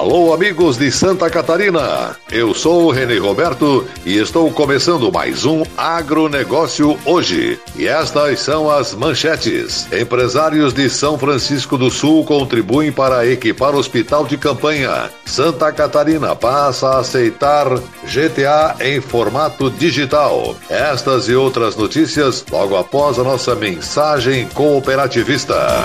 Alô, amigos de Santa Catarina. Eu sou o René Roberto e estou começando mais um Agronegócio hoje. E estas são as manchetes. Empresários de São Francisco do Sul contribuem para equipar hospital de campanha. Santa Catarina passa a aceitar GTA em formato digital. Estas e outras notícias logo após a nossa mensagem cooperativista.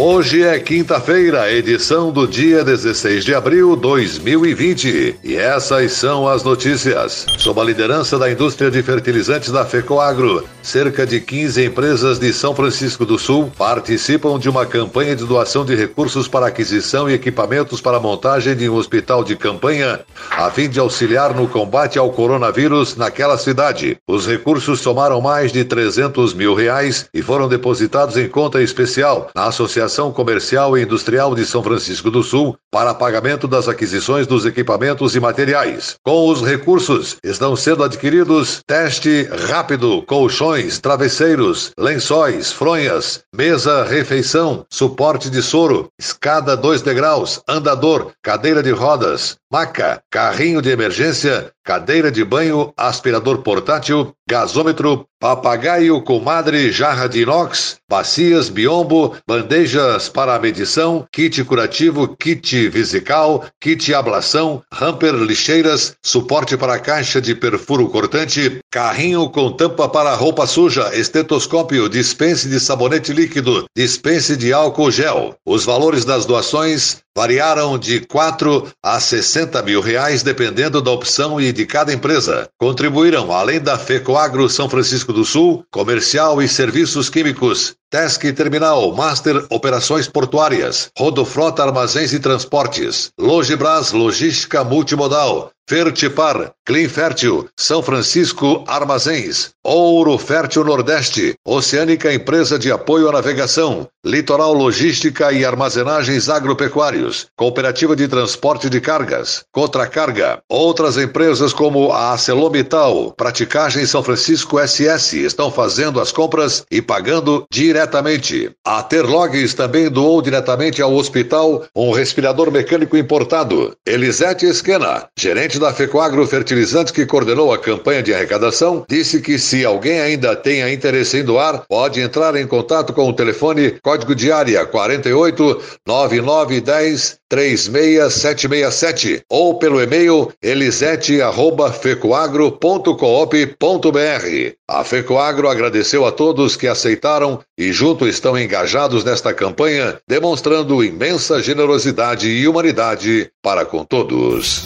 Hoje é quinta-feira, edição do dia 16 de abril de 2020. E essas são as notícias. Sob a liderança da indústria de fertilizantes da FECOAGRO, cerca de 15 empresas de São Francisco do Sul participam de uma campanha de doação de recursos para aquisição e equipamentos para a montagem de um hospital de campanha, a fim de auxiliar no combate ao coronavírus naquela cidade. Os recursos somaram mais de 300 mil reais e foram depositados em conta especial na Associação Associação Comercial e Industrial de São Francisco do Sul para pagamento das aquisições dos equipamentos e materiais. Com os recursos, estão sendo adquiridos teste rápido, colchões, travesseiros, lençóis, fronhas, mesa refeição, suporte de soro, escada dois degraus, andador, cadeira de rodas, maca, carrinho de emergência, cadeira de banho, aspirador portátil, gasômetro, papagaio, comadre, jarra de inox, bacias, biombo, bandejas para medição, kit curativo, kit vesical, kit ablação, hamper, lixeiras, suporte para caixa de perfuro cortante, carrinho com tampa para roupa suja, estetoscópio, dispense de sabonete líquido, dispense de álcool gel. Os valores das doações variaram de 4 a 60 mil reais, dependendo da opção e de cada empresa. Contribuíram, além da FECOAGRO São Francisco do Sul, Comercial e Serviços Químicos, Tesc Terminal, Master Operações Portuárias, Rodofrota Armazéns e Transportes, Logibras Logística Multimodal, Fertipar, Clean Fértil, São Francisco Armazéns, Ouro Fértil Nordeste, Oceânica Empresa de Apoio à Navegação, Litoral Logística e Armazenagens Agropecuários, Cooperativa de Transporte de Cargas, Contracarga, outras empresas como a Acelomital, Praticagem São Francisco SS estão fazendo as compras e pagando diretamente. A Terlogs também doou diretamente ao hospital um respirador mecânico importado. Elisete Esquena, gerente da FECOAGRO Fertilizantes, que coordenou a campanha de arrecadação, disse que se alguém ainda tenha interesse em doar, pode entrar em contato com o telefone código de área 48 9910 36767 ou pelo e-mail elisete@fecoagro.coop.br. A Fecoagro agradeceu a todos que aceitaram e junto estão engajados nesta campanha, demonstrando imensa generosidade e humanidade para com todos.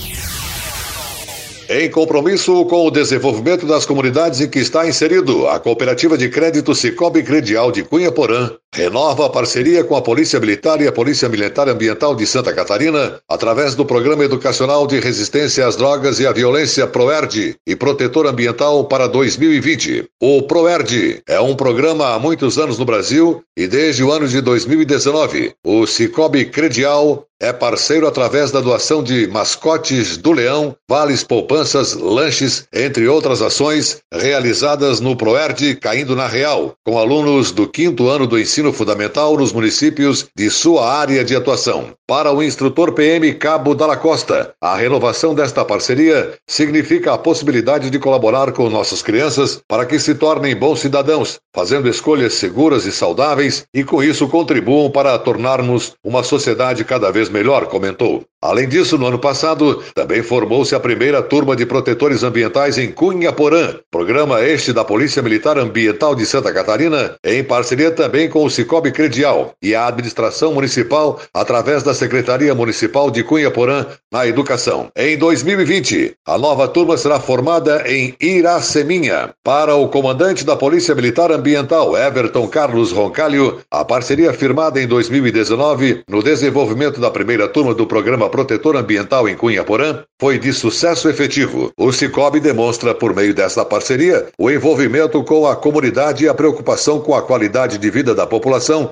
Em compromisso com o desenvolvimento das comunidades em que está inserido, a Cooperativa de Crédito Cicobi Credial de Cunha Porã renova a parceria com a Polícia Militar e a Polícia Militar Ambiental de Santa Catarina através do Programa Educacional de Resistência às Drogas e à Violência PROERD e Protetor Ambiental para 2020. O PROERD é um programa há muitos anos no Brasil e desde o ano de 2019, o Cicobi Credial é parceiro através da doação de mascotes do Leão, vales poupanças, lanches, entre outras ações realizadas no Proerd Caindo na Real, com alunos do quinto ano do ensino fundamental nos municípios de sua área de atuação. Para o instrutor PM Cabo Dalla Costa, a renovação desta parceria significa a possibilidade de colaborar com nossas crianças para que se tornem bons cidadãos, fazendo escolhas seguras e saudáveis e com isso contribuam para tornarmos uma sociedade cada vez melhor, comentou. Além disso, no ano passado, também formou-se a primeira turma de protetores ambientais em Cunha Porã, programa este da Polícia Militar Ambiental de Santa Catarina, em parceria também com o Cicobi Credial e a administração municipal através da Secretaria Municipal de Cunha Porã na Educação. Em 2020, a nova turma será formada em Iraceminha. Para o comandante da Polícia Militar Ambiental, Everton Carlos Roncalho, a parceria firmada em 2019 no desenvolvimento da primeira turma do programa protetor ambiental em Cunha Porã foi de sucesso efetivo. O Cicobi demonstra, por meio desta parceria, o envolvimento com a comunidade e a preocupação com a qualidade de vida da população,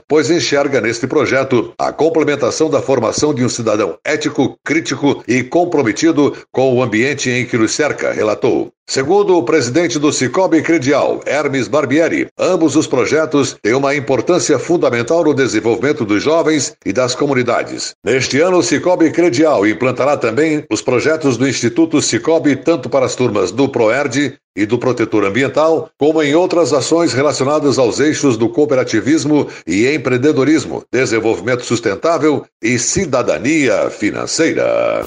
pois enxerga neste projeto a complementação da formação de um cidadão ético, crítico e comprometido com o ambiente em que nos cerca, relatou. Segundo o presidente do Cicobi Credial, Hermes Barbieri, ambos os projetos têm uma importância fundamental no desenvolvimento dos jovens e das comunidades. Neste ano, o Cicobi Credial implantará também os projetos do Instituto Cicobi tanto para as turmas do ProERD e do Protetor Ambiental, como em outras ações relacionadas aos eixos do cooperativismo e empreendedorismo, desenvolvimento sustentável e cidadania financeira.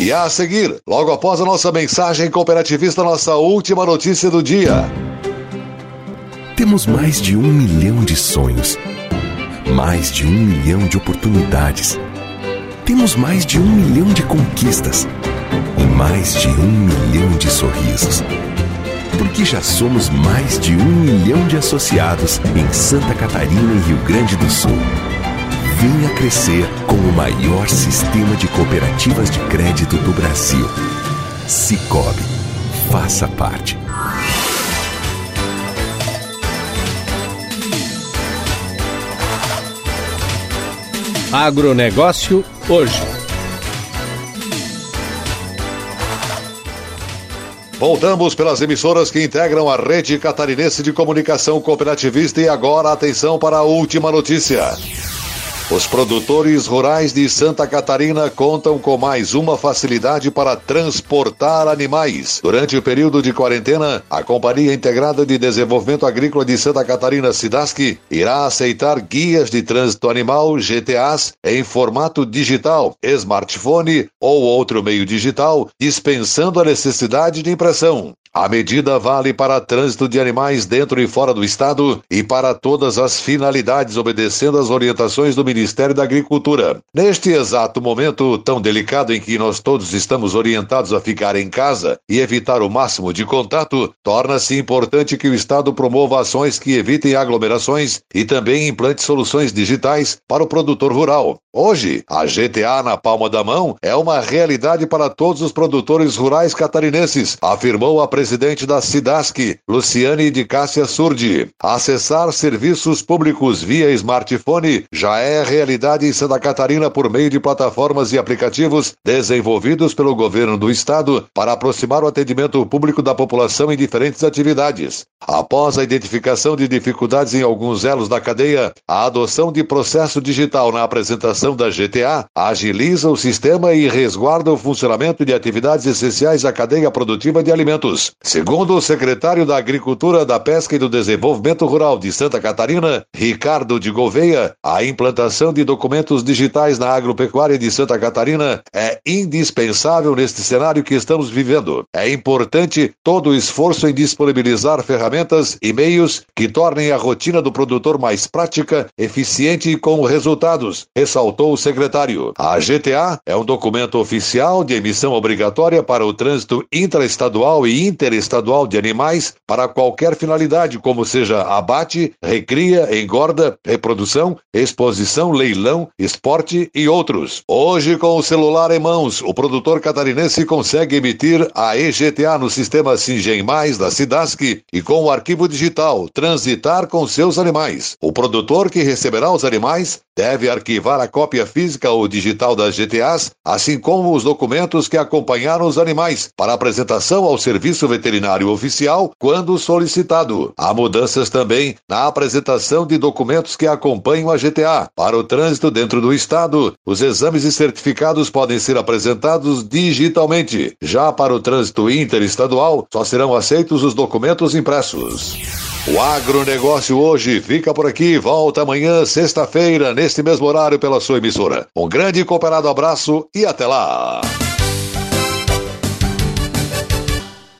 E a seguir, logo após a nossa mensagem cooperativista, nossa última notícia do dia. Temos mais de um milhão de sonhos, mais de um milhão de oportunidades. Temos mais de um milhão de conquistas e mais de um milhão de sorrisos. Porque já somos mais de um milhão de associados em Santa Catarina e Rio Grande do Sul. Venha crescer com o maior sistema de cooperativas de crédito do Brasil. Cicobi. Faça parte. Agronegócio hoje. Voltamos pelas emissoras que integram a rede catarinense de comunicação cooperativista e agora atenção para a última notícia. Os produtores rurais de Santa Catarina contam com mais uma facilidade para transportar animais. Durante o período de quarentena, a Companhia Integrada de Desenvolvimento Agrícola de Santa Catarina, SIDASC, irá aceitar guias de trânsito animal, GTAs, em formato digital, smartphone ou outro meio digital, dispensando a necessidade de impressão. A medida vale para trânsito de animais dentro e fora do estado e para todas as finalidades, obedecendo às orientações do Ministério da Agricultura. Neste exato momento tão delicado em que nós todos estamos orientados a ficar em casa e evitar o máximo de contato, torna-se importante que o Estado promova ações que evitem aglomerações e também implante soluções digitais para o produtor rural. Hoje, a GTA na palma da mão é uma realidade para todos os produtores rurais catarinenses, afirmou a presidente da SIDASC, Luciane de Cássia Surdi. Acessar serviços públicos via smartphone já é realidade em Santa Catarina por meio de plataformas e aplicativos desenvolvidos pelo governo do estado para aproximar o atendimento público da população em diferentes atividades. Após a identificação de dificuldades em alguns elos da cadeia, a adoção de processo digital na apresentação da GTA agiliza o sistema e resguarda o funcionamento de atividades essenciais à cadeia produtiva de alimentos. Segundo o secretário da Agricultura, da Pesca e do Desenvolvimento Rural de Santa Catarina, Ricardo de Gouveia, a implantação de documentos digitais na agropecuária de Santa Catarina é indispensável neste cenário que estamos vivendo. É importante todo o esforço em disponibilizar ferramentas e meios que tornem a rotina do produtor mais prática, eficiente e com resultados, ressaltou o secretário. A GTA é um documento oficial de emissão obrigatória para o trânsito intraestadual e interestadual de animais para qualquer finalidade, como seja abate, recria, engorda, reprodução, exposição, leilão, esporte e outros. Hoje, com o celular em mãos, o produtor catarinense consegue emitir a EGTA no sistema Singem Mais da Cidasc e com o arquivo digital transitar com seus animais. O produtor que receberá os animais deve arquivar a cópia física ou digital das GTAs, assim como os documentos que acompanharam os animais, para apresentação ao Serviço Veterinário Oficial quando solicitado. Há mudanças também na apresentação de documentos que acompanham a GTA. Para o trânsito dentro do Estado, os exames e certificados podem ser apresentados digitalmente. Já para o trânsito interestadual, só serão aceitos os documentos impressos. O agronegócio hoje fica por aqui. Volta amanhã, sexta-feira, neste mesmo horário, pela sua emissora. Um grande e cooperado abraço e até lá.